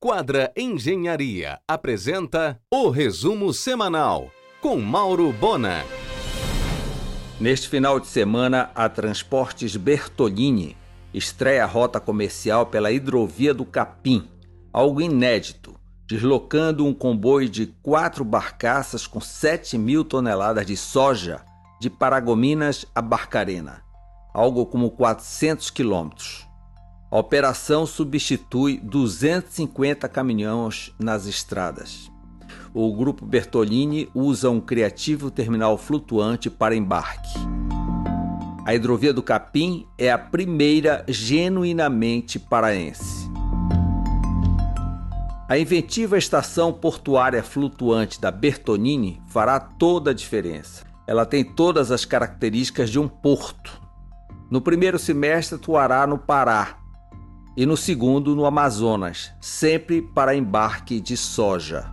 Quadra Engenharia apresenta o resumo semanal com Mauro Bona. Neste final de semana, a Transportes Bertolini estreia a rota comercial pela hidrovia do Capim, algo inédito, deslocando um comboio de quatro barcaças com 7 mil toneladas de soja de Paragominas a Barcarena, algo como 400 quilômetros. A operação substitui 250 caminhões nas estradas. O grupo Bertolini usa um criativo terminal flutuante para embarque. A hidrovia do Capim é a primeira genuinamente paraense. A inventiva estação portuária flutuante da Bertonini fará toda a diferença. Ela tem todas as características de um porto. No primeiro semestre atuará no Pará, e no segundo no Amazonas, sempre para embarque de soja.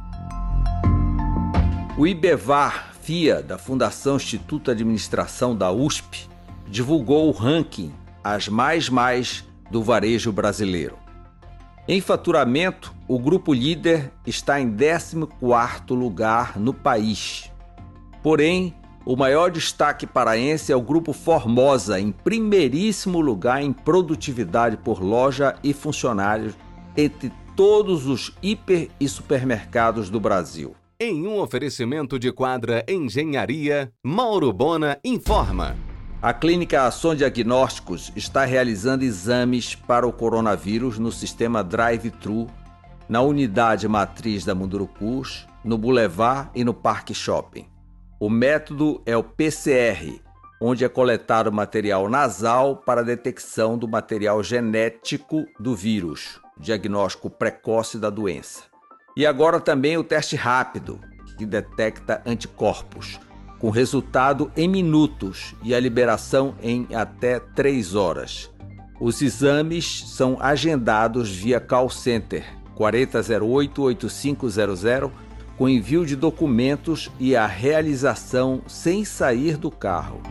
O IBEVAR FIA, da Fundação Instituto de Administração da USP, divulgou o ranking As Mais Mais do varejo brasileiro. Em faturamento, o grupo líder está em 14º lugar no país. Porém, o maior destaque paraense é o Grupo Formosa, em primeiríssimo lugar em produtividade por loja e funcionários entre todos os hiper e supermercados do Brasil. Em um oferecimento de quadra Engenharia, Mauro Bona informa. A Clínica Ação Diagnósticos está realizando exames para o coronavírus no sistema Drive-Thru, na unidade matriz da Mundurucus, no Boulevard e no Parque Shopping. O método é o PCR, onde é coletado material nasal para detecção do material genético do vírus, diagnóstico precoce da doença. E agora também o teste rápido, que detecta anticorpos, com resultado em minutos e a liberação em até 3 horas. Os exames são agendados via call center 4008 8500 com envio de documentos e a realização sem sair do carro.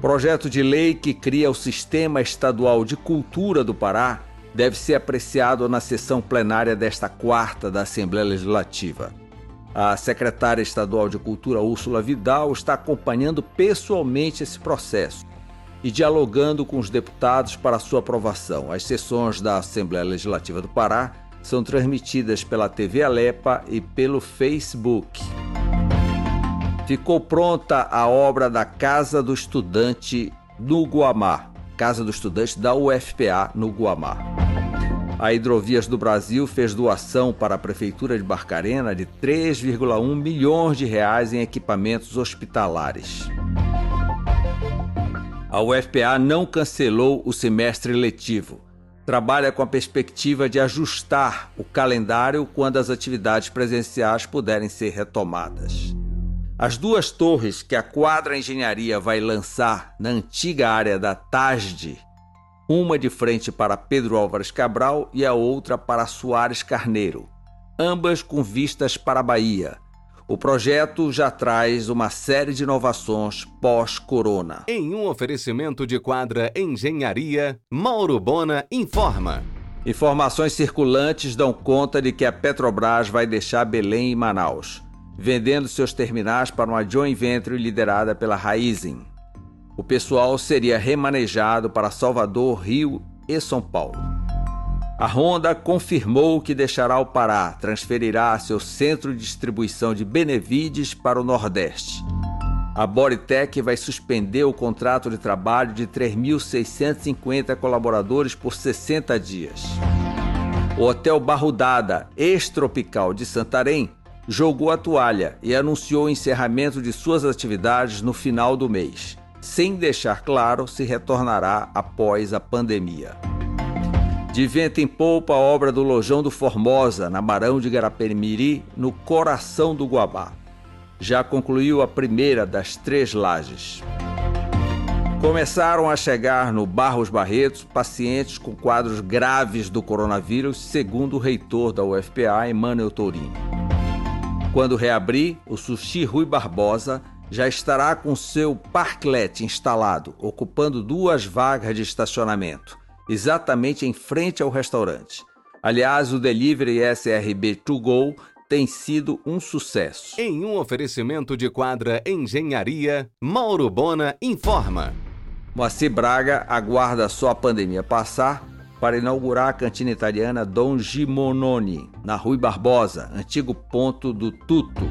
Projeto de lei que cria o Sistema Estadual de Cultura do Pará deve ser apreciado na sessão plenária desta quarta da Assembleia Legislativa. A secretária estadual de Cultura, Úrsula Vidal, está acompanhando pessoalmente esse processo e dialogando com os deputados para sua aprovação. As sessões da Assembleia Legislativa do Pará são transmitidas pela TV Alepa e pelo Facebook. Ficou pronta a obra da Casa do Estudante no Guamá, Casa do Estudante da UFPA no Guamá. A Hidrovias do Brasil fez doação para a Prefeitura de Barcarena de 3,1 milhões de reais em equipamentos hospitalares. A UFPA não cancelou o semestre letivo trabalha com a perspectiva de ajustar o calendário quando as atividades presenciais puderem ser retomadas. As duas torres que a Quadra Engenharia vai lançar na antiga área da TASD, uma de frente para Pedro Álvares Cabral e a outra para Soares Carneiro, ambas com vistas para a Bahia, o projeto já traz uma série de inovações pós-corona. Em um oferecimento de quadra Engenharia, Mauro Bona informa. Informações circulantes dão conta de que a Petrobras vai deixar Belém e Manaus, vendendo seus terminais para uma joint venture liderada pela Raizen. O pessoal seria remanejado para Salvador, Rio e São Paulo. A Honda confirmou que deixará o Pará, transferirá seu centro de distribuição de Benevides para o Nordeste. A Boritec vai suspender o contrato de trabalho de 3.650 colaboradores por 60 dias. O Hotel Barrudada, ex-tropical de Santarém, jogou a toalha e anunciou o encerramento de suas atividades no final do mês, sem deixar claro se retornará após a pandemia. De vento em polpa, a obra do Lojão do Formosa, na Barão de Garapemiri, no coração do Guabá. Já concluiu a primeira das três lajes. Começaram a chegar no Barros Barretos pacientes com quadros graves do coronavírus, segundo o reitor da UFPA, Emmanuel Tourinho. Quando reabrir, o Sushi Rui Barbosa já estará com seu parklet instalado, ocupando duas vagas de estacionamento exatamente em frente ao restaurante. Aliás, o delivery SRB To Go tem sido um sucesso. Em um oferecimento de quadra Engenharia, Mauro Bona informa. Moacir Braga aguarda só a pandemia passar para inaugurar a cantina italiana Dom Gimononi, na Rui Barbosa, antigo ponto do Tuto.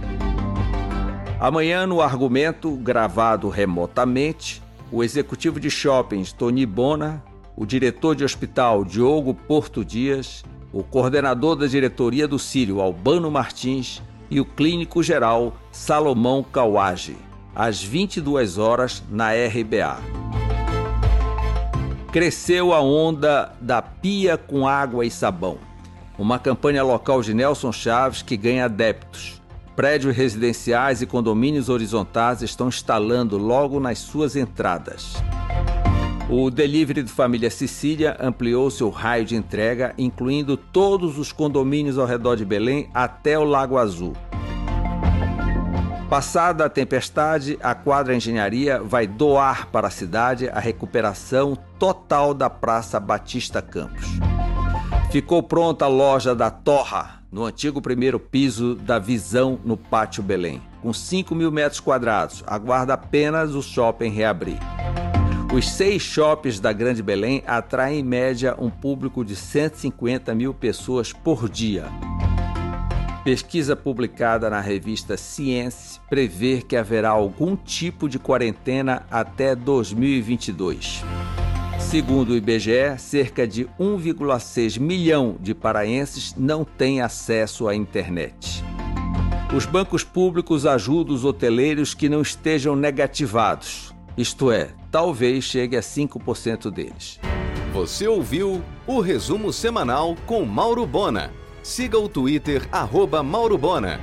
Amanhã, no argumento, gravado remotamente, o executivo de shoppings Tony Bona, o diretor de hospital Diogo Porto Dias, o coordenador da diretoria do Sírio Albano Martins e o clínico geral Salomão Kawage, às 22 horas na RBA. Cresceu a onda da pia com água e sabão, uma campanha local de Nelson Chaves que ganha adeptos. Prédios residenciais e condomínios horizontais estão instalando logo nas suas entradas. O delivery de Família Sicília ampliou seu raio de entrega, incluindo todos os condomínios ao redor de Belém até o Lago Azul. Passada a tempestade, a Quadra Engenharia vai doar para a cidade a recuperação total da Praça Batista Campos. Ficou pronta a loja da Torra, no antigo primeiro piso da Visão, no Pátio Belém. Com 5 mil metros quadrados, aguarda apenas o shopping reabrir. Os seis shoppings da Grande Belém atraem em média um público de 150 mil pessoas por dia. Pesquisa publicada na revista Science prevê que haverá algum tipo de quarentena até 2022. Segundo o IBGE, cerca de 1,6 milhão de paraenses não têm acesso à internet. Os bancos públicos ajudam os hoteleiros que não estejam negativados, isto é, talvez chegue a 5% deles. Você ouviu o resumo semanal com Mauro Bona. Siga o Twitter, arroba Mauro Bona.